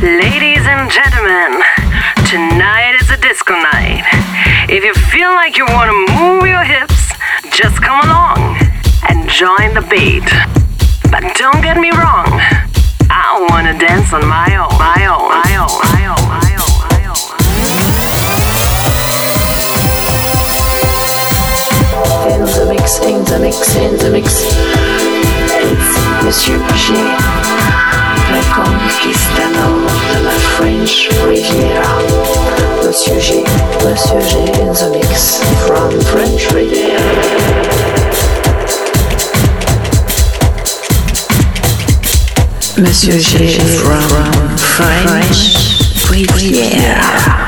Ladies and gentlemen, tonight is a disco night. If you feel like you want to move your hips, just come along and join the beat. But don't get me wrong, I want to dance on my own, my own, my own, my own, my own, my own. In the mix, in the mix, in the mix. It's Monsieur G. Le conquistador de la French Riviera. G. G in the mix from French Riviera. Monsieur G from French Riviera.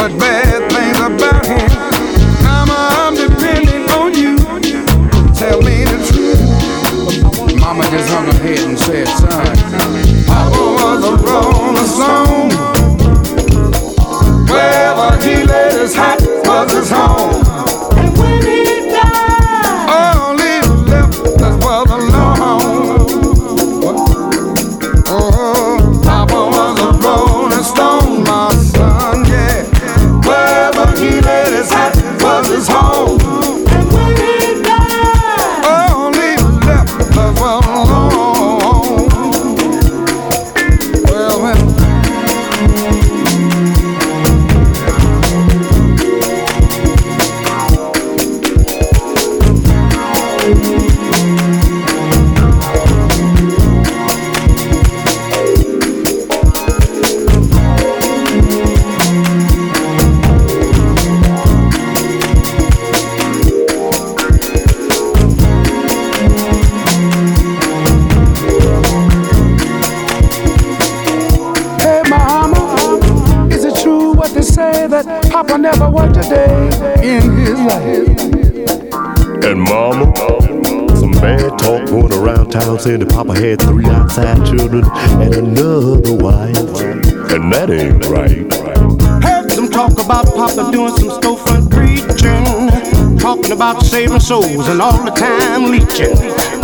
but bad. About saving souls and all the time leeching.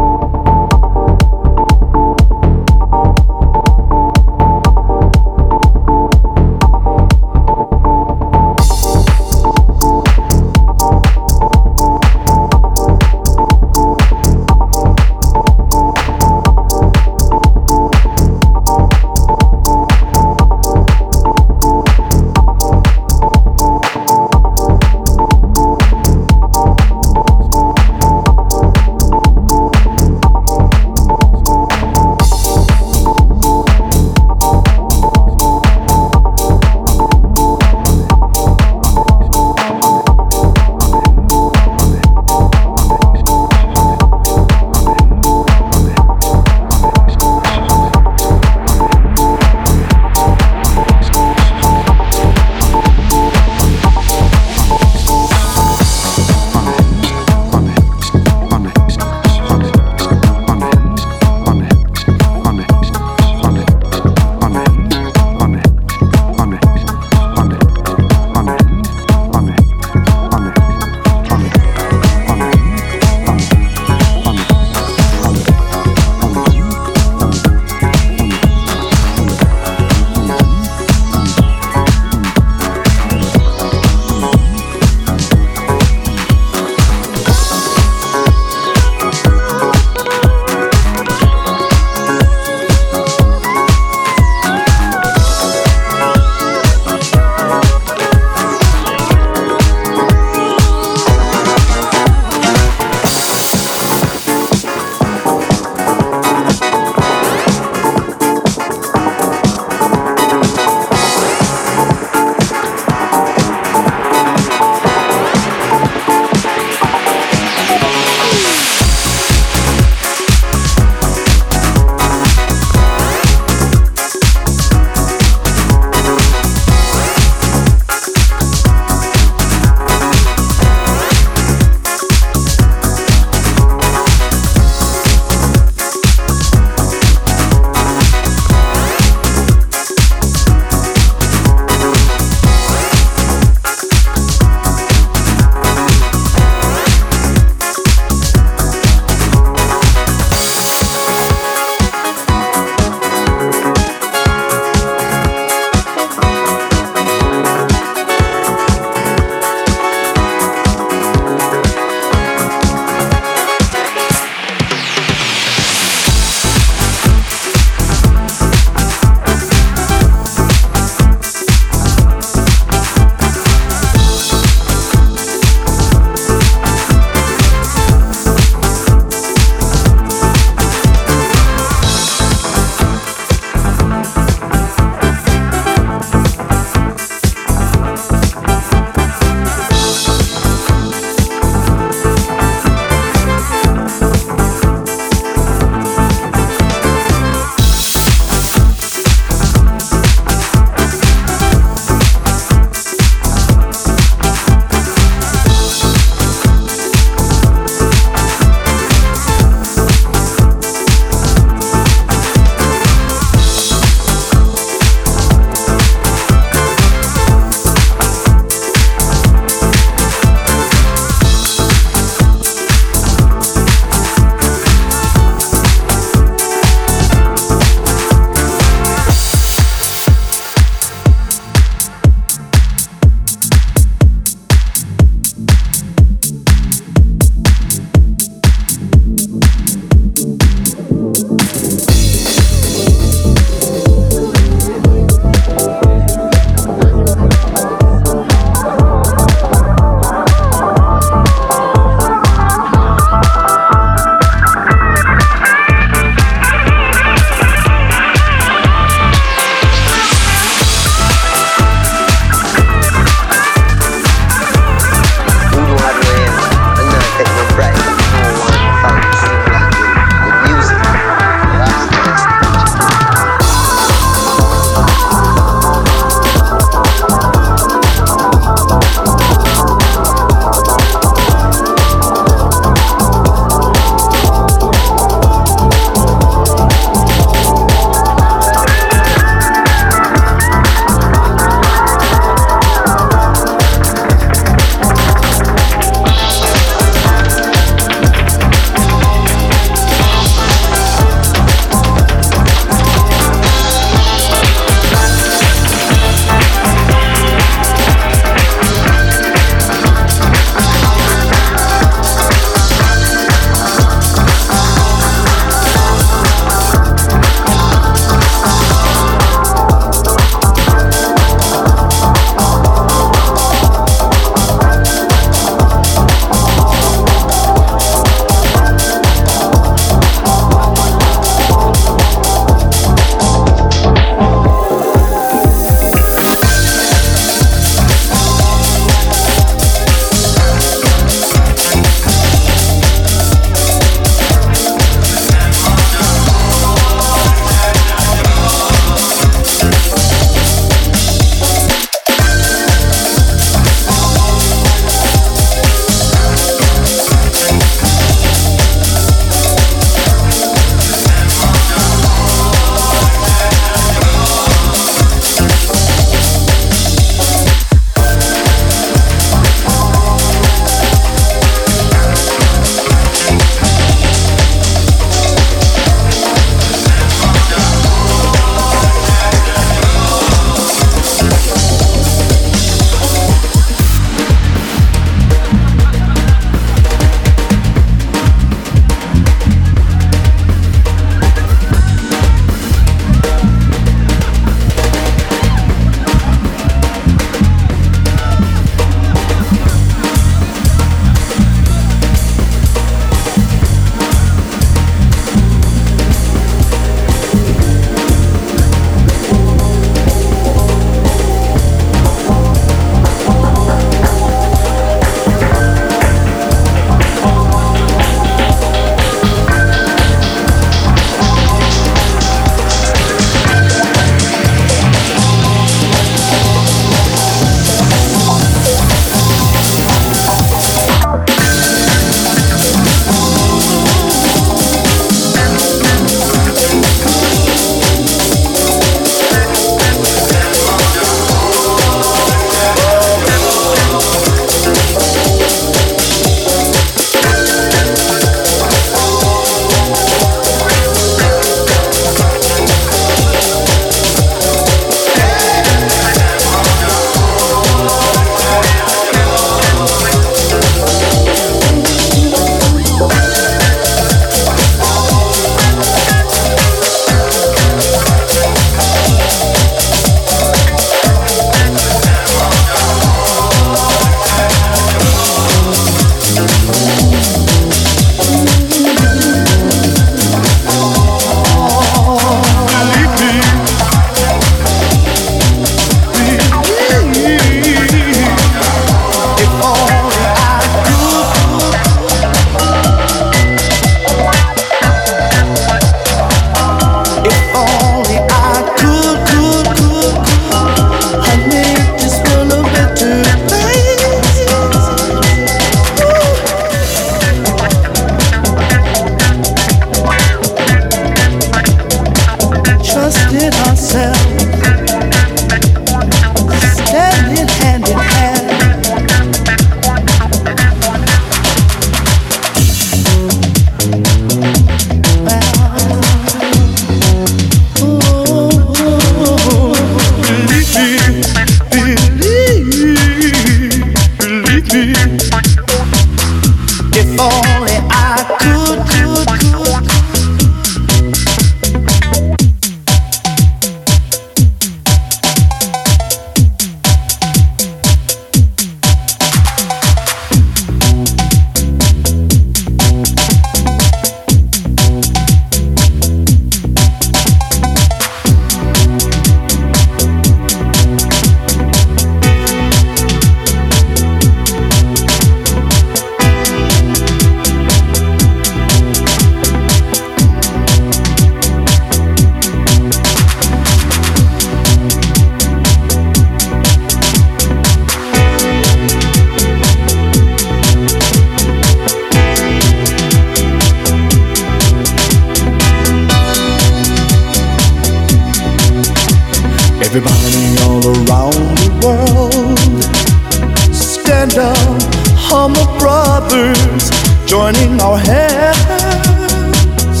Hands,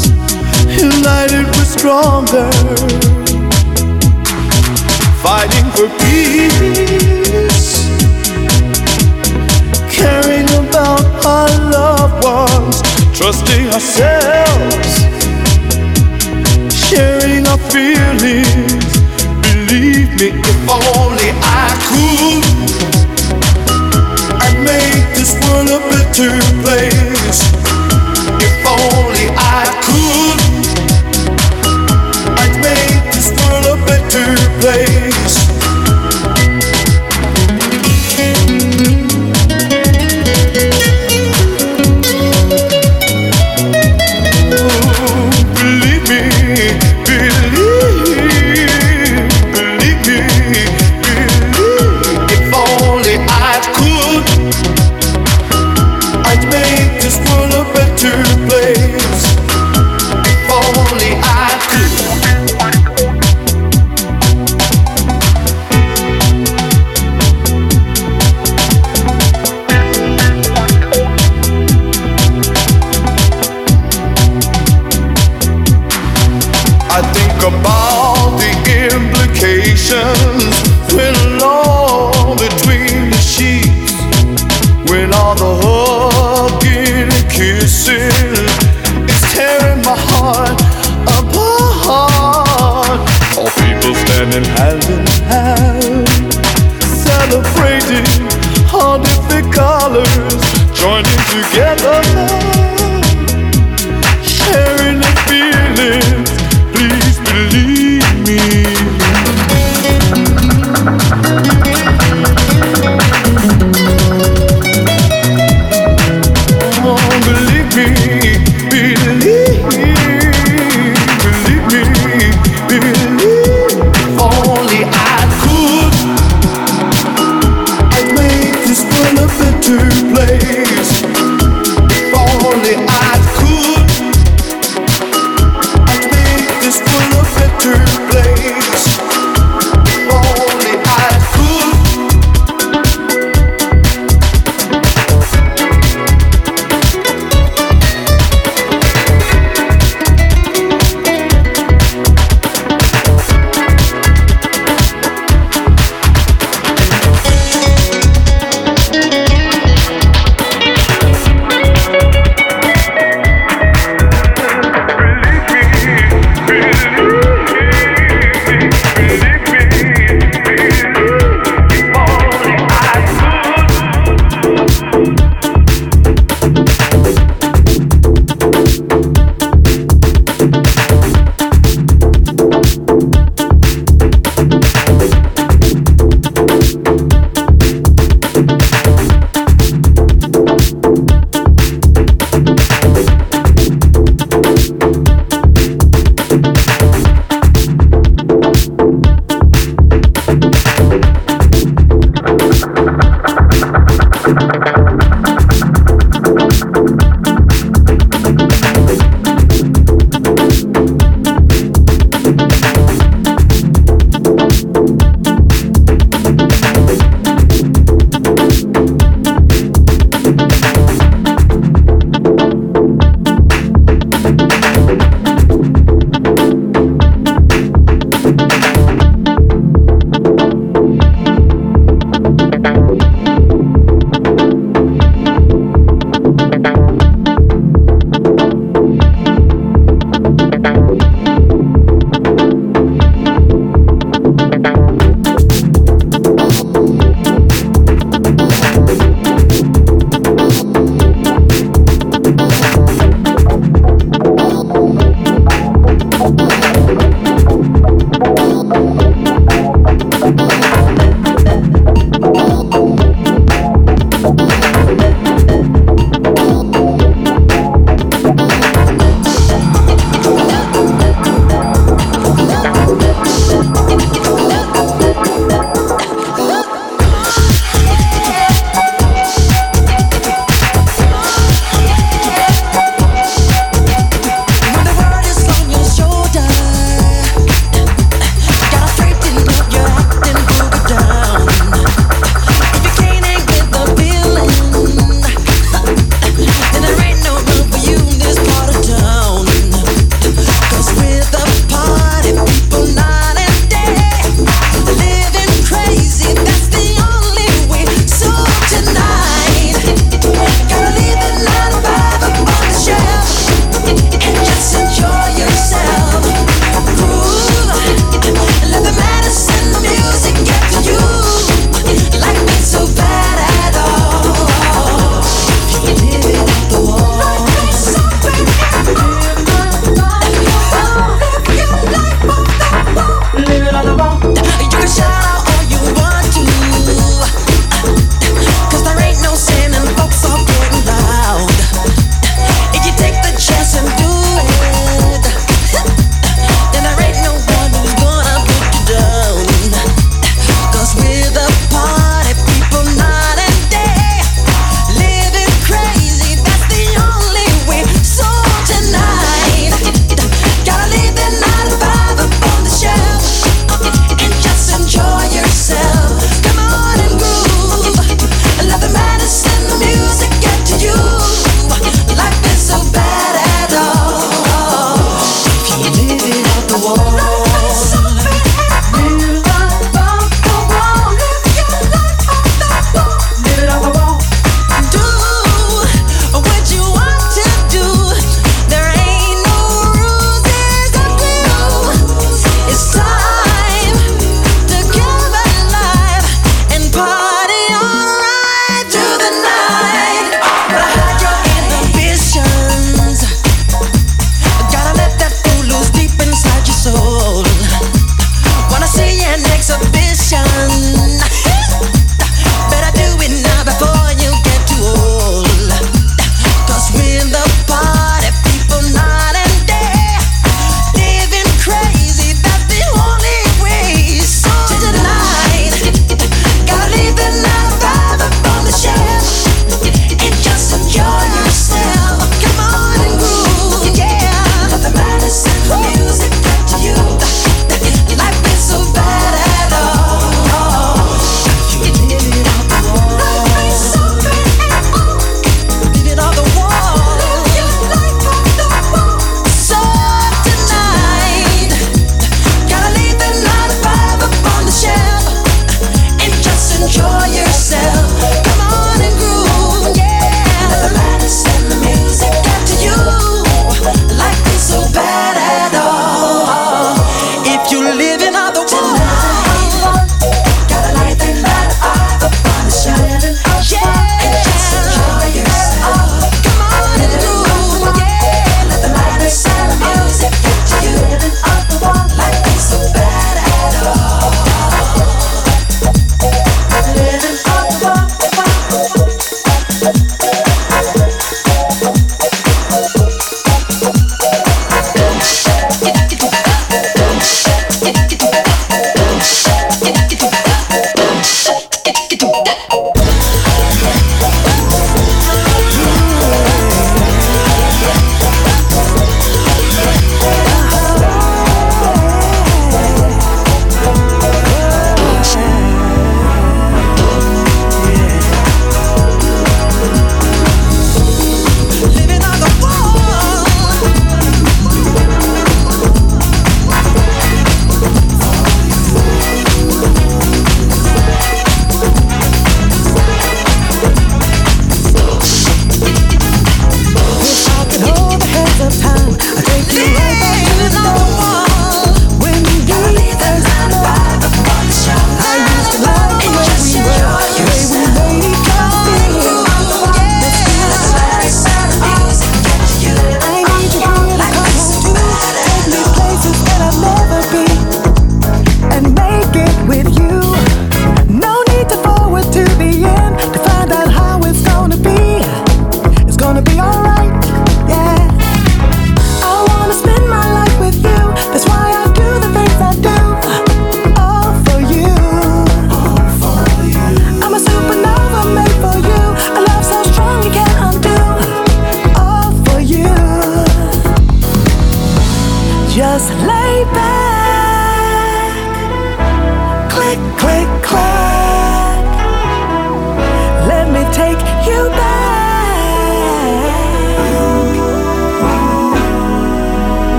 united we're stronger, fighting for peace, caring about our loved ones, trusting ourselves, sharing our feelings. Believe me, if only I could I'd make this world a better place. Believe